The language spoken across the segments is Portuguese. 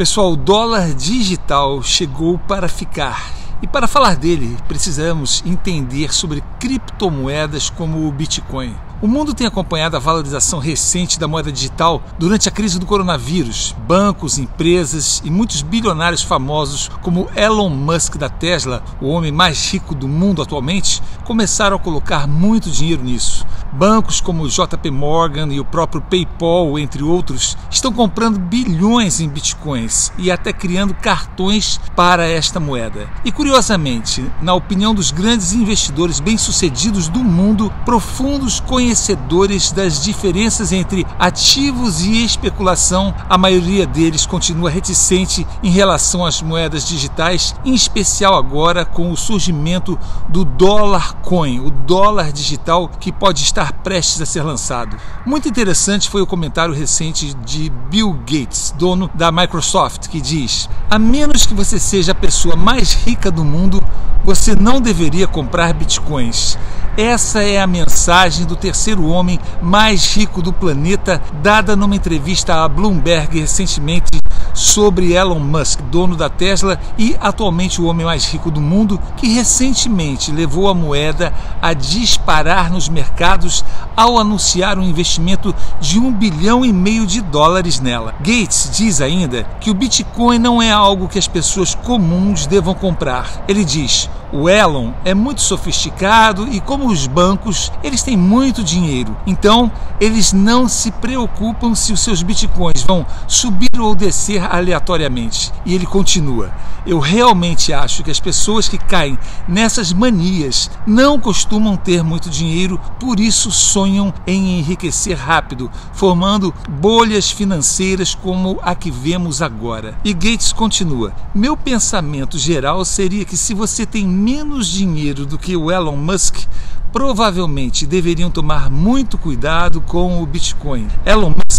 Pessoal, o dólar digital chegou para ficar. E para falar dele, precisamos entender sobre criptomoedas como o Bitcoin. O mundo tem acompanhado a valorização recente da moeda digital durante a crise do coronavírus. Bancos, empresas e muitos bilionários famosos, como Elon Musk da Tesla, o homem mais rico do mundo atualmente, começaram a colocar muito dinheiro nisso. Bancos como o JP Morgan e o próprio PayPal, entre outros, estão comprando bilhões em bitcoins e até criando cartões para esta moeda. E curiosamente, na opinião dos grandes investidores bem-sucedidos do mundo, profundos conhecedores das diferenças entre ativos e especulação, a maioria deles continua reticente em relação às moedas digitais, em especial agora com o surgimento do dólar coin, o dólar digital que pode estar estar prestes a ser lançado. Muito interessante foi o comentário recente de Bill Gates, dono da Microsoft, que diz: A menos que você seja a pessoa mais rica do mundo, você não deveria comprar bitcoins. Essa é a mensagem do terceiro homem mais rico do planeta, dada numa entrevista à Bloomberg recentemente sobre Elon Musk, dono da Tesla e atualmente o homem mais rico do mundo, que recentemente levou a moeda a disparar nos mercados ao anunciar um investimento de um bilhão e meio de dólares nela. Gates diz ainda que o Bitcoin não é algo que as pessoas comuns devam comprar. Ele diz: o Elon é muito sofisticado e, como os bancos, eles têm muito dinheiro. Então, eles não se preocupam se os seus bitcoins vão subir ou descer aleatoriamente. E ele continua: Eu realmente acho que as pessoas que caem nessas manias não costumam ter muito dinheiro, por isso sonham em enriquecer rápido, formando bolhas financeiras como a que vemos agora. E Gates continua: Meu pensamento geral seria que se você tem menos dinheiro do que o Elon Musk, provavelmente deveriam tomar muito cuidado com o Bitcoin. Elon Musk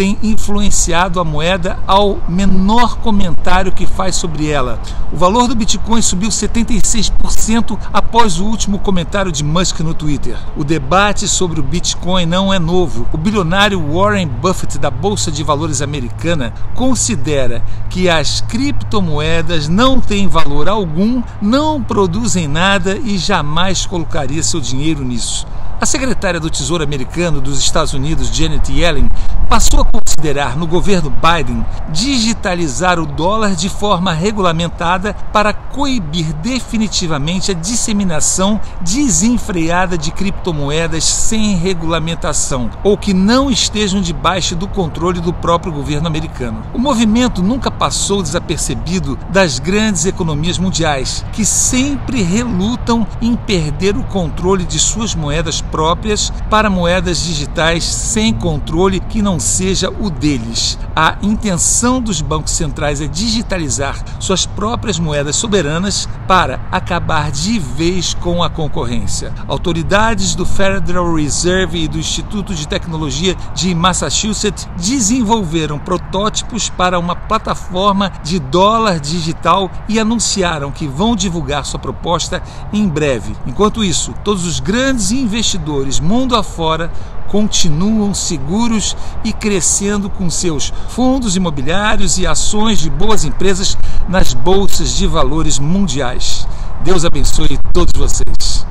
tem influenciado a moeda ao menor comentário que faz sobre ela. O valor do Bitcoin subiu 76% após o último comentário de Musk no Twitter. O debate sobre o Bitcoin não é novo. O bilionário Warren Buffett da Bolsa de Valores americana considera que as criptomoedas não têm valor algum, não produzem nada e jamais colocaria seu dinheiro nisso. A secretária do Tesouro americano dos Estados Unidos, Janet Yellen, passou a considerar no governo Biden digitalizar o dólar de forma regulamentada para coibir definitivamente a disseminação desenfreada de criptomoedas sem regulamentação ou que não estejam debaixo do controle do próprio governo americano. O movimento nunca passou desapercebido das grandes economias mundiais, que sempre relutam em perder o controle de suas moedas próprias para moedas digitais sem controle que não seja o deles. A intenção dos bancos centrais é digitalizar suas próprias moedas soberanas para acabar de vez com a concorrência. Autoridades do Federal Reserve e do Instituto de Tecnologia de Massachusetts desenvolveram protótipos para uma plataforma de dólar digital e anunciaram que vão divulgar sua proposta em breve. Enquanto isso, todos os grandes investidores mundo afora continuam seguros e crescendo com seus fundos imobiliários e ações de boas empresas nas bolsas de valores mundiais. Deus abençoe todos vocês.